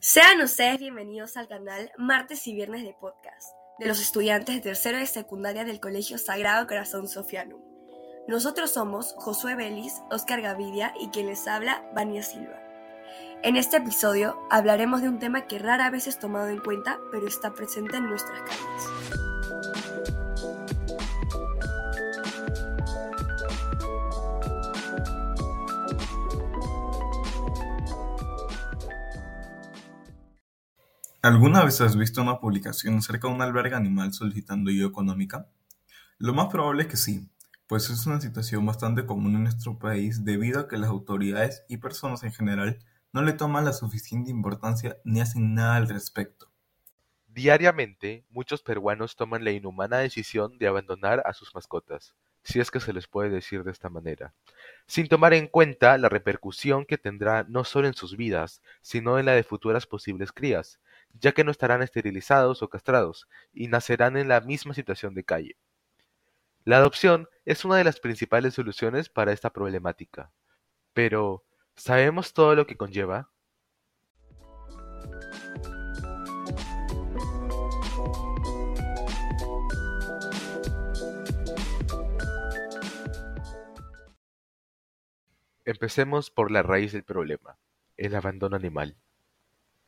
Sean ustedes bienvenidos al canal Martes y Viernes de Podcast de los estudiantes de tercero de secundaria del Colegio Sagrado Corazón Sofianum. Nosotros somos Josué Vélez, Oscar Gavidia y quien les habla, Vania Silva. En este episodio hablaremos de un tema que rara vez es tomado en cuenta, pero está presente en nuestras calles. ¿Alguna vez has visto una publicación acerca de un albergue animal solicitando ayuda económica? Lo más probable es que sí, pues es una situación bastante común en nuestro país debido a que las autoridades y personas en general no le toman la suficiente importancia ni hacen nada al respecto. Diariamente, muchos peruanos toman la inhumana decisión de abandonar a sus mascotas, si es que se les puede decir de esta manera, sin tomar en cuenta la repercusión que tendrá no solo en sus vidas, sino en la de futuras posibles crías, ya que no estarán esterilizados o castrados, y nacerán en la misma situación de calle. La adopción es una de las principales soluciones para esta problemática. Pero, ¿sabemos todo lo que conlleva? Empecemos por la raíz del problema, el abandono animal.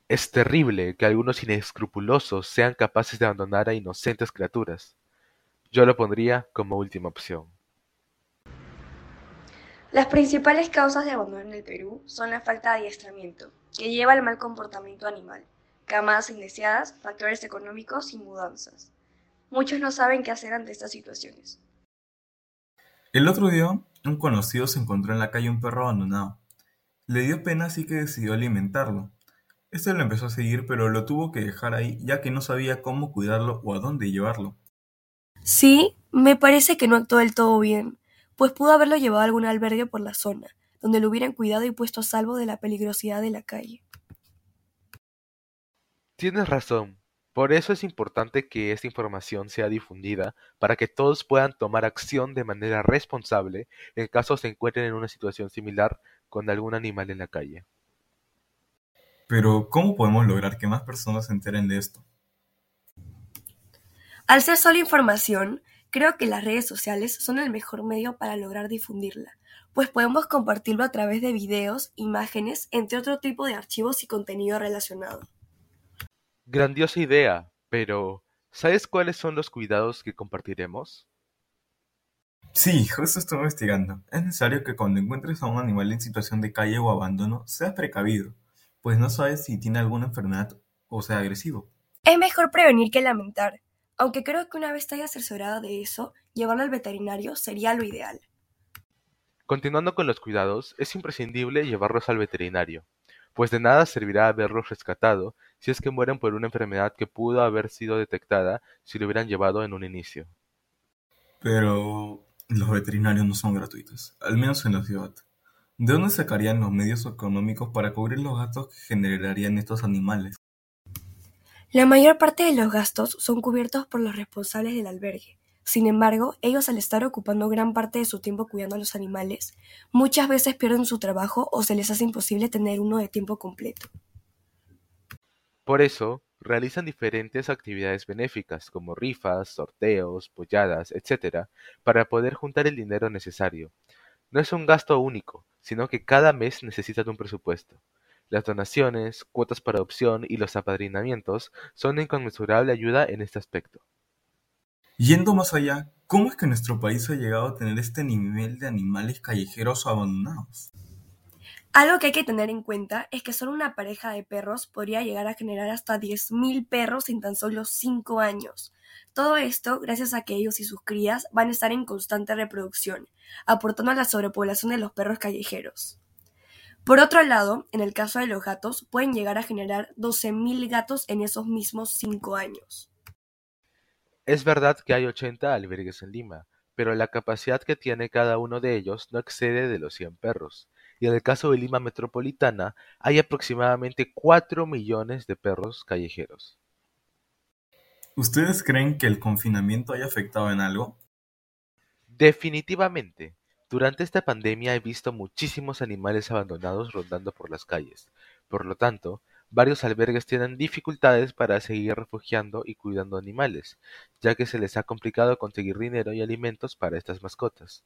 Es terrible que algunos inescrupulosos sean capaces de abandonar a inocentes criaturas. Yo lo pondría como última opción. Las principales causas de abandono en el Perú son la falta de adiestramiento, que lleva al mal comportamiento animal, camadas indeseadas, factores económicos y mudanzas. Muchos no saben qué hacer ante estas situaciones. El otro día, un conocido se encontró en la calle un perro abandonado. Le dio pena así que decidió alimentarlo. Este lo empezó a seguir pero lo tuvo que dejar ahí ya que no sabía cómo cuidarlo o a dónde llevarlo. Sí, me parece que no actuó del todo bien, pues pudo haberlo llevado a algún albergue por la zona, donde lo hubieran cuidado y puesto a salvo de la peligrosidad de la calle. Tienes razón. Por eso es importante que esta información sea difundida para que todos puedan tomar acción de manera responsable en caso se encuentren en una situación similar con algún animal en la calle. Pero, ¿cómo podemos lograr que más personas se enteren de esto? Al ser solo información, creo que las redes sociales son el mejor medio para lograr difundirla, pues podemos compartirlo a través de videos, imágenes, entre otro tipo de archivos y contenido relacionado. Grandiosa idea, pero ¿sabes cuáles son los cuidados que compartiremos? Sí, justo estoy investigando. Es necesario que cuando encuentres a un animal en situación de calle o abandono, seas precavido pues no sabes si tiene alguna enfermedad o sea agresivo. Es mejor prevenir que lamentar, aunque creo que una vez te hayas asesorado de eso, llevarlo al veterinario sería lo ideal. Continuando con los cuidados, es imprescindible llevarlos al veterinario, pues de nada servirá haberlos rescatado si es que mueren por una enfermedad que pudo haber sido detectada si lo hubieran llevado en un inicio. Pero los veterinarios no son gratuitos, al menos en la ciudad. ¿De dónde sacarían los medios económicos para cubrir los gastos que generarían estos animales? La mayor parte de los gastos son cubiertos por los responsables del albergue. Sin embargo, ellos al estar ocupando gran parte de su tiempo cuidando a los animales, muchas veces pierden su trabajo o se les hace imposible tener uno de tiempo completo. Por eso, realizan diferentes actividades benéficas como rifas, sorteos, polladas, etc., para poder juntar el dinero necesario. No es un gasto único, sino que cada mes necesitan un presupuesto. Las donaciones, cuotas para adopción y los apadrinamientos son de inconmensurable ayuda en este aspecto. Yendo más allá, ¿cómo es que nuestro país ha llegado a tener este nivel de animales callejeros abandonados? Algo que hay que tener en cuenta es que solo una pareja de perros podría llegar a generar hasta 10.000 perros en tan solo 5 años. Todo esto gracias a que ellos y sus crías van a estar en constante reproducción, aportando a la sobrepoblación de los perros callejeros. Por otro lado, en el caso de los gatos, pueden llegar a generar 12.000 gatos en esos mismos 5 años. Es verdad que hay 80 albergues en Lima, pero la capacidad que tiene cada uno de ellos no excede de los 100 perros, y en el caso de Lima Metropolitana hay aproximadamente 4 millones de perros callejeros. ¿Ustedes creen que el confinamiento haya afectado en algo? Definitivamente. Durante esta pandemia he visto muchísimos animales abandonados rondando por las calles. Por lo tanto, varios albergues tienen dificultades para seguir refugiando y cuidando animales, ya que se les ha complicado conseguir dinero y alimentos para estas mascotas.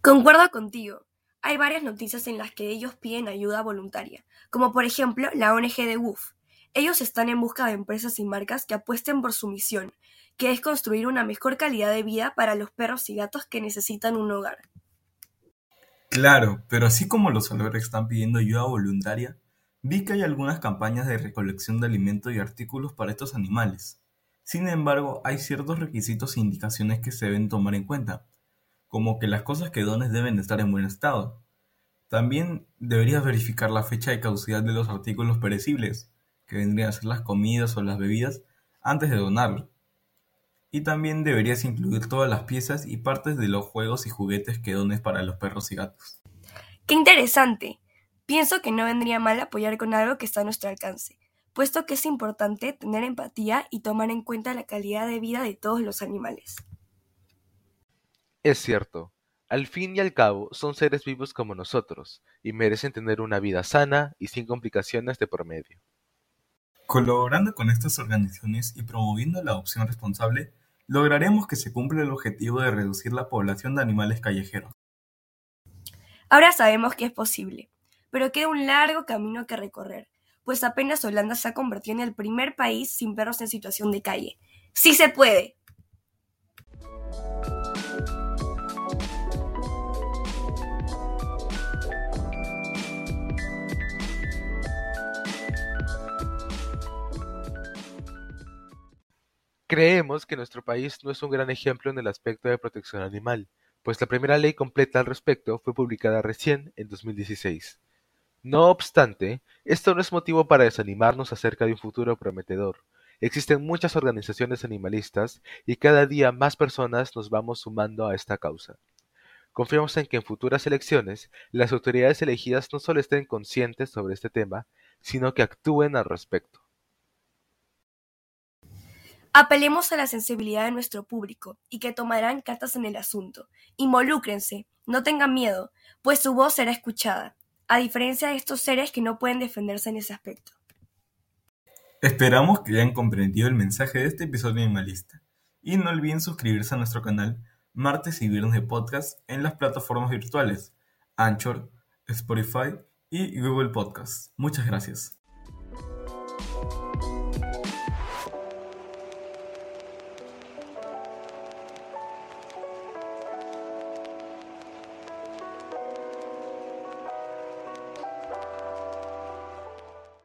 Concuerdo contigo. Hay varias noticias en las que ellos piden ayuda voluntaria, como por ejemplo la ONG de WUF. Ellos están en busca de empresas y marcas que apuesten por su misión, que es construir una mejor calidad de vida para los perros y gatos que necesitan un hogar. Claro, pero así como los albergues están pidiendo ayuda voluntaria, vi que hay algunas campañas de recolección de alimentos y artículos para estos animales. Sin embargo, hay ciertos requisitos e indicaciones que se deben tomar en cuenta, como que las cosas que dones deben estar en buen estado. También deberías verificar la fecha de caducidad de los artículos perecibles, que vendrían a ser las comidas o las bebidas, antes de donarlo. Y también deberías incluir todas las piezas y partes de los juegos y juguetes que dones para los perros y gatos. ¡Qué interesante! Pienso que no vendría mal apoyar con algo que está a nuestro alcance, puesto que es importante tener empatía y tomar en cuenta la calidad de vida de todos los animales. Es cierto, al fin y al cabo son seres vivos como nosotros, y merecen tener una vida sana y sin complicaciones de por medio. Colaborando con estas organizaciones y promoviendo la adopción responsable, lograremos que se cumpla el objetivo de reducir la población de animales callejeros. Ahora sabemos que es posible, pero queda un largo camino que recorrer, pues apenas Holanda se ha convertido en el primer país sin perros en situación de calle. ¡Sí se puede! Creemos que nuestro país no es un gran ejemplo en el aspecto de protección animal, pues la primera ley completa al respecto fue publicada recién en 2016. No obstante, esto no es motivo para desanimarnos acerca de un futuro prometedor. Existen muchas organizaciones animalistas y cada día más personas nos vamos sumando a esta causa. Confiamos en que en futuras elecciones las autoridades elegidas no solo estén conscientes sobre este tema, sino que actúen al respecto. Apelemos a la sensibilidad de nuestro público y que tomarán cartas en el asunto. Involúcrense, no tengan miedo, pues su voz será escuchada, a diferencia de estos seres que no pueden defenderse en ese aspecto. Esperamos que hayan comprendido el mensaje de este episodio animalista y no olviden suscribirse a nuestro canal martes y viernes de podcast en las plataformas virtuales Anchor, Spotify y Google Podcasts. Muchas gracias.